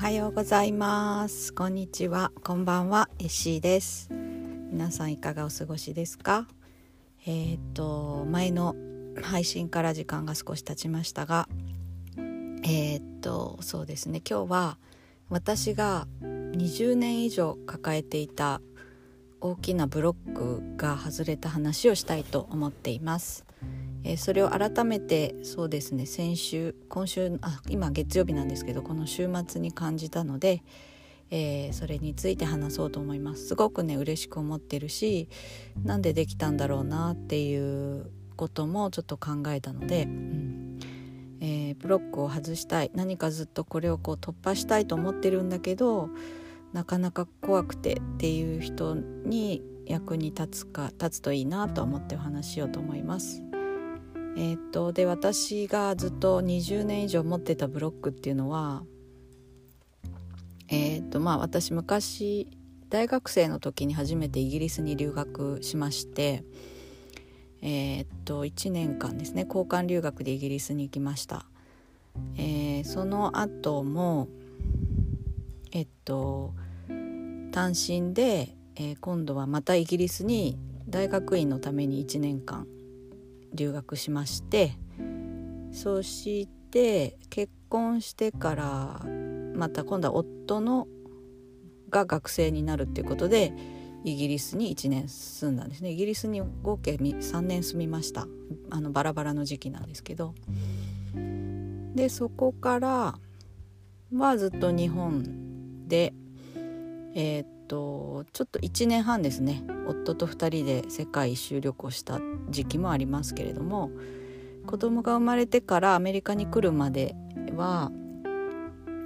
はようございます。こんにちは。こんばんは。エシーです。皆さんいかがお過ごしですか？えっ、と前の配信から時間が少し経ちましたがえっ、とそうですね。今日は私が20年以上抱えていた大きなブロックが外れた話をしたいと思っています。えー、それを改めてそうですね先週今週あ今月曜日なんですけどこの週末に感じたので、えー、それについて話そうと思います。すごくね嬉しく思ってるしなんでできたんだろうなっていうこともちょっと考えたので、うん。えー、ブロックを外したい。何かずっとこれをこう突破したいと思ってるんだけどなかなか怖くてっていう人に役に立つか立つといいなと思ってお話ししようと思います。えー、っとで私がずっと20年以上持ってたブロックっていうのはえー、っとまあ私昔大学生の時に初めてイギリスに留学しましてえー、っと1年間ですね交換留学でイギリスに行きました、えー、その後もえっと単身で、えー、今度はまたイギリスに大学院のために1年間留学しましてそして結婚してからまた今度は夫のが学生になるっていうことでイギリスに1年住んだんですね。イギリスに合計3年住みました。あのバラバラの時期なんですけど。でそこからはずっと日本でえー、っとちょっと1年半ですね。夫と2人で世界一周旅行した時期もありますけれども子供が生まれてからアメリカに来るまでは、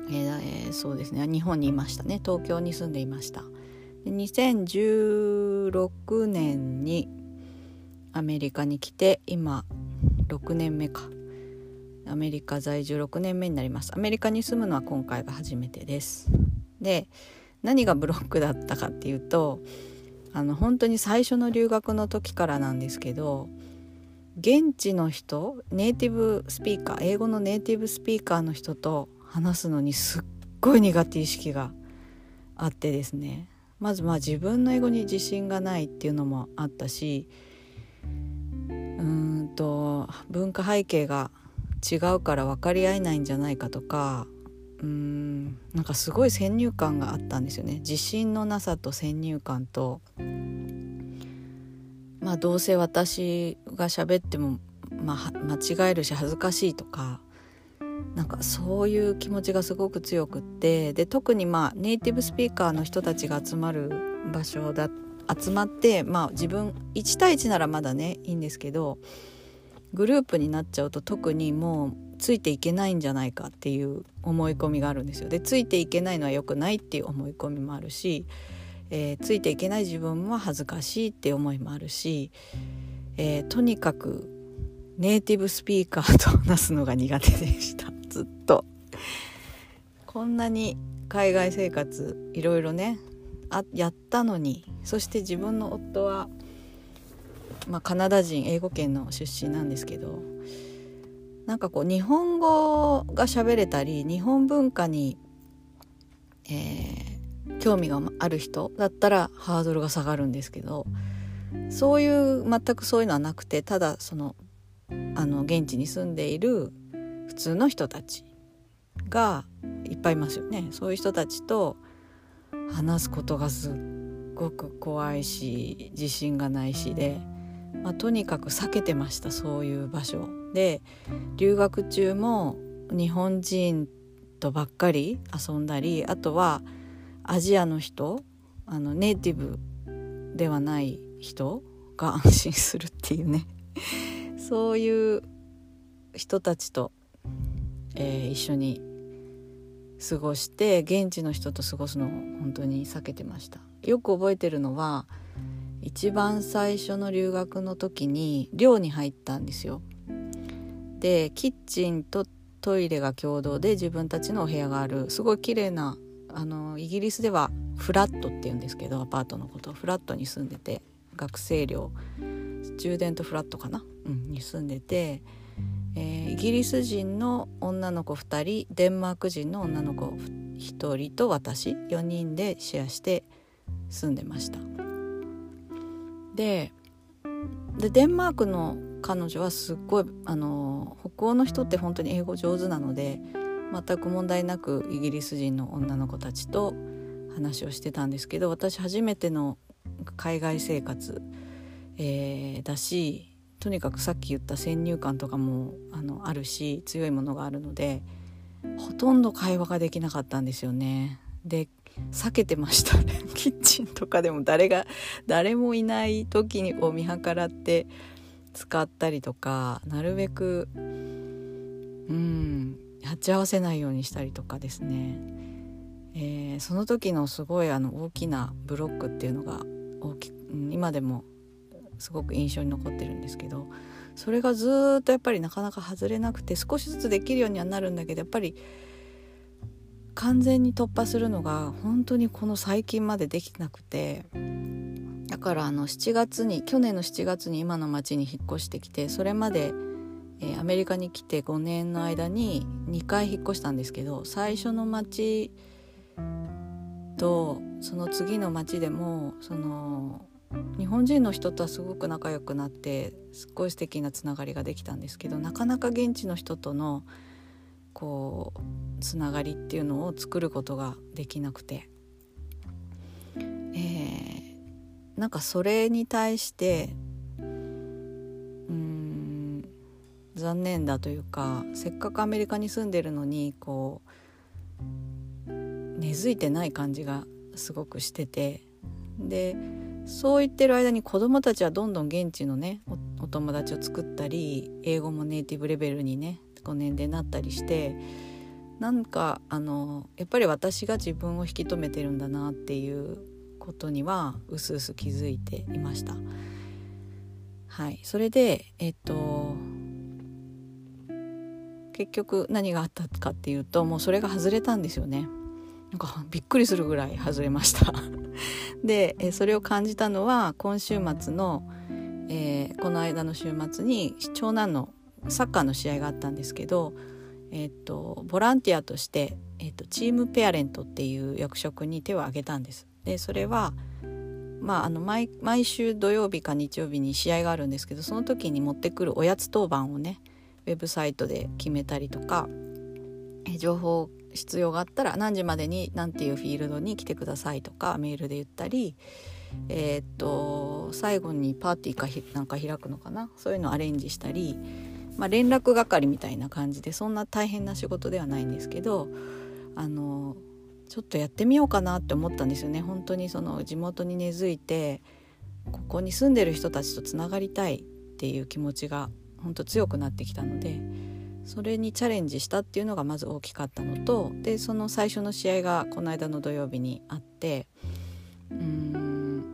えー、そうですね。日本にいましたね。東京に住んでいました。で2016年にアメリカに来て今6年目か。アメリカ在住6年目になります。アメリカに住むのは今回が初めてです。で何がブロックだったかっていうとあの本当に最初の留学の時からなんですけど現地の人ネイティブスピーカー英語のネイティブスピーカーの人と話すのにすっごい苦手意識があってですね。まずまあ自分の英語に自信がないっていうのもあったしうんと文化背景が違うから分かり合えないんじゃないかとかうーんなんかすごい先入観があったんですよね。自信のなさと先入観と。まあどうせ私が喋っても、まあ、間違えるし恥ずかしいとかなんかそういう気持ちがすごく強くって。で特にまあネイティブスピーカーの人たちが集まる場所だ集まってまあ自分1対1ならまだねいいんですけどグループになっちゃうと特にもうついていけないんじゃないかっていう思い込みがあるんですよ。でついていけないのは良くないっていう思い込みもあるし、えー、ついていけない自分も恥ずかしいっていう思いもあるし、えー、とにかくネイティブスピーカーと話すのが苦手でした ずっと。こんなに海外生活いろいろねあやったのにそして自分の夫は、まあ、カナダ人英語圏の出身なんですけどなんかこう日本語が喋れたり日本文化に、えー、興味がある人だったらハードルが下がるんですけどそういう全くそういうのはなくてただそのあの現地に住んでいる普通の人たちがいっぱいいますよね。そういう人たちと話すことがすっごく怖いし自信がないしで、まあ、とにかく避けてましたそういう場所。で留学中も日本人とばっかり遊んだりあとはアジアの人あのネイティブではない人が安心するっていうねそういう人たちと、えー、一緒に過ごして現地の人と過ごすのを本当に避けてましたよく覚えてるのは一番最初の留学の時に寮に入ったんですよ。でキッチンとトイレが共同で自分たちのお部屋がある。すごい綺麗なあなイギリスではフラットって言うんですけどアパートのことをフラットに住んでて学生寮スチューデントフラットかな、うん、に住んでて、えー、イギリス人の女の子2人デンマーク人の女の子1人と私4人でシェアして住んでました。ででデンマークの彼女はすっごいあの北欧の人って本当に英語上手なので全く問題なくイギリス人の女の子たちと話をしてたんですけど私初めての海外生活、えー、だしとにかくさっき言った先入観とかもあのあるし強いものがあるのでほとんど会話ができなかったんですよね。で避けてましたね。キッチンとかでも誰が誰もいない時にを見計らって使ったりとかなるべくうん鉢合わせないようにしたりとかですね、えー、その時のすごいあの大きなブロックっていうのが大き今でもすごく印象に残ってるんですけどそれがずっとやっぱりなかなか外れなくて少しずつできるようにはなるんだけどやっぱり完全に突破するのが本当にこの最近までできなくてだからあの7月に去年の7月に今の町に引っ越してきてそれまで、えー、アメリカに来て5年の間に2回引っ越したんですけど最初の町とその次の町でもその日本人の人とはすごく仲良くなってすっごい素敵なつながりができたんですけどなかなか現地の人とのこうつながりっていうのを作ることができなくて、えー、なんかそれに対してうん残念だというかせっかくアメリカに住んでるのにこう根付いてない感じがすごくしてて。でそう言ってる間に子どもたちはどんどん現地のねお友達を作ったり英語もネイティブレベルにね5年でなったりしてなんかあのやっぱり私が自分を引き止めてるんだなっていうことにはうすうす気づいていました。はい、それでえっと結局何があったかっていうともうそれが外れたんですよね。なんかびっくりするぐらい外れました でそれを感じたのは今週末の、えー、この間の週末に長男のサッカーの試合があったんですけど、えーと、ボランティアとして、えーと、チームペアレントっていう役職に手を挙げたんです。でそれはまあ、あの毎毎週土曜日か日曜日に試合があるんですけどその時に持ってくるおやつ当番をねウェブサイトで決めたりとか情報必要があったら何時までに何ていうフィールドに来てくださいとかメールで言ったり、えー、っと最後にパーティーかなんか開くのかな？そういうのをアレンジしたり、まあ、連絡係みたいな感じでそんな大変な仕事ではないんですけどあのちょっとやってみようかなって思ったんですよね本当にその地元に根付いてここに住んでる人たちとつながりたいっていう気持ちが本当強くなってきたので。それにチャレンジしたっていうのがまず大きかったのとでその最初の試合がこの間の土曜日にあってうん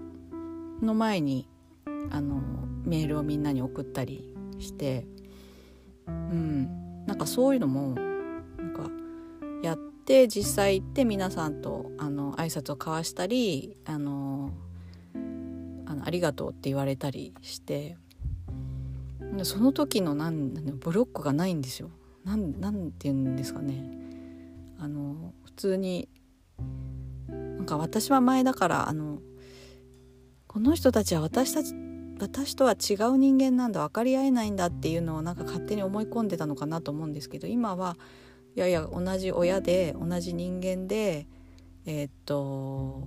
の前にあのメールをみんなに送ったりしてうんなんかそういうのもなんかやって実際行って皆さんとあの挨拶を交わしたりあのあのありがとうって言われたりしてその時のなんブロックがないんですよ。なんなんて言うんですかねあの普通になんか私は前だからあのこの人たちは私たち私とは違う人間なんだ分かり合えないんだっていうのをなんか勝手に思い込んでたのかなと思うんですけど今はいやいや同じ親で同じ人間でえー、っと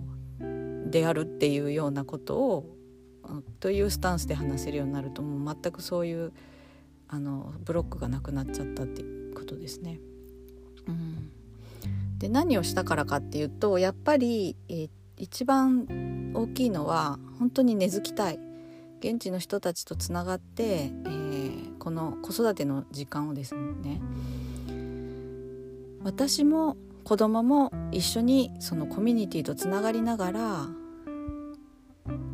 であるっていうようなことをというスタンスで話せるようになるともう全くそういうあのブロックがなくなっちゃったっていうことですね。うん、で何をしたからかっていうとやっぱり、えー、一番大きいのは本当に根付きたい現地の人たちとつながって、えー、この子育ての時間をですね。私も子供も一緒にそのコミュニティとつながりながら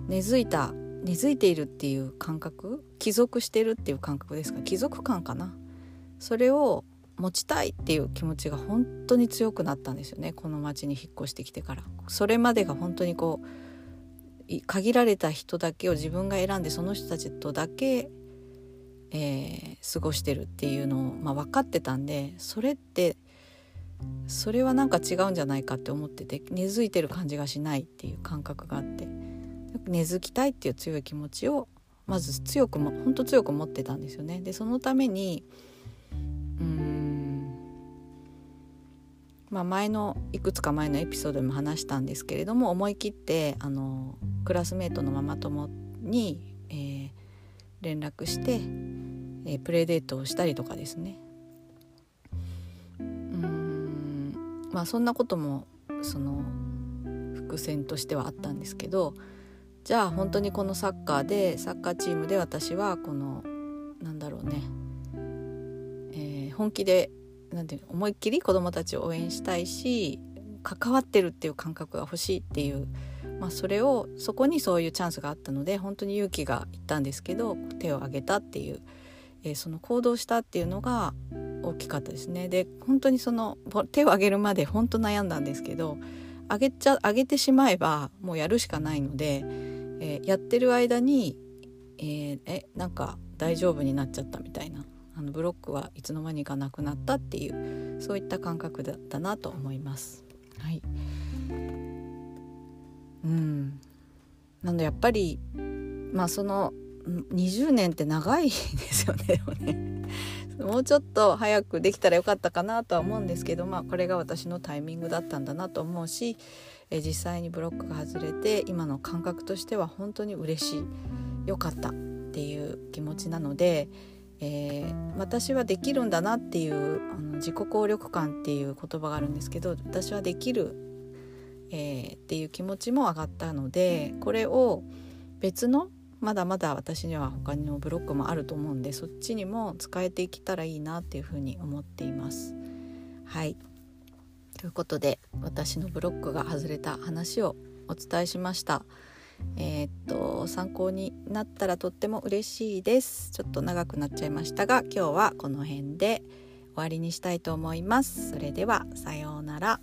根付いた根付いているっていう感覚帰属してるっていう感覚ですか？帰属感かな？それを持ちたいっていう気持ちが本当に強くなったんですよね。この町に引っ越してきてから。それまでが本当にこう限られた人だけを自分が選んでその人たちとだけ、えー、過ごしてるっていうのを、まあ、分かってたんでそれってそれはなんか違うんじゃないかって思ってて根付いてる感じがしないっていう感覚があって根付きたいっていう強い気持ちをまず強くも本当強く持ってたんですよね。でそのためにまあ前のいくつか前のエピソードでも話したんですけれども思い切ってあのクラスメートのママ友に、えー、連絡して、えー、プレイデートをしたりとかですね。うんまあそんなこともその伏線としてはあったんですけどじゃあ本当にこのサッカーでサッカーチームで私はこのなんだろうね、えー、本気でなんていう思いっきり子どもたちを応援したいし関わってるっていう感覚が欲しいっていう、まあ、それをそこにそういうチャンスがあったので本当に勇気がいったんですけど手を挙げたっていう、えー、その行動したっていうのが大きかったですね。で本当にその手を挙げるまで本当悩んだんですけど上げちゃ上げてしまえばもうやるしかないので、えー、やってる間に、えー、えなんか大丈夫になっちゃったみたいなあのブロックはいつの間にかなくなったっていうそういった感覚だったなと思います。はい、うん。なのでやっぱりまあその20年って長いですよねもうちょっと早くできたらよかったかなとは思うんですけど、まあ、これが私のタイミングだったんだなと思うし、え実際にブロックが外れて今の感覚としては本当に嬉しいよかったっていう気持ちなので、えー、私はできるんだなっていうあの自己効力感っていう言葉があるんですけど私はできる、えー、っていう気持ちも上がったのでこれを別のまだまだ私には他のブロックもあると思うんでそっちにも使えていけたらいいなっていうふうに思っています。はいということで私のブロックが外れた話をお伝えしました。えー、っと参考になったらとっても嬉しいです。ちょっと長くなっちゃいましたが今日はこの辺で終わりにしたいと思います。それではさようなら。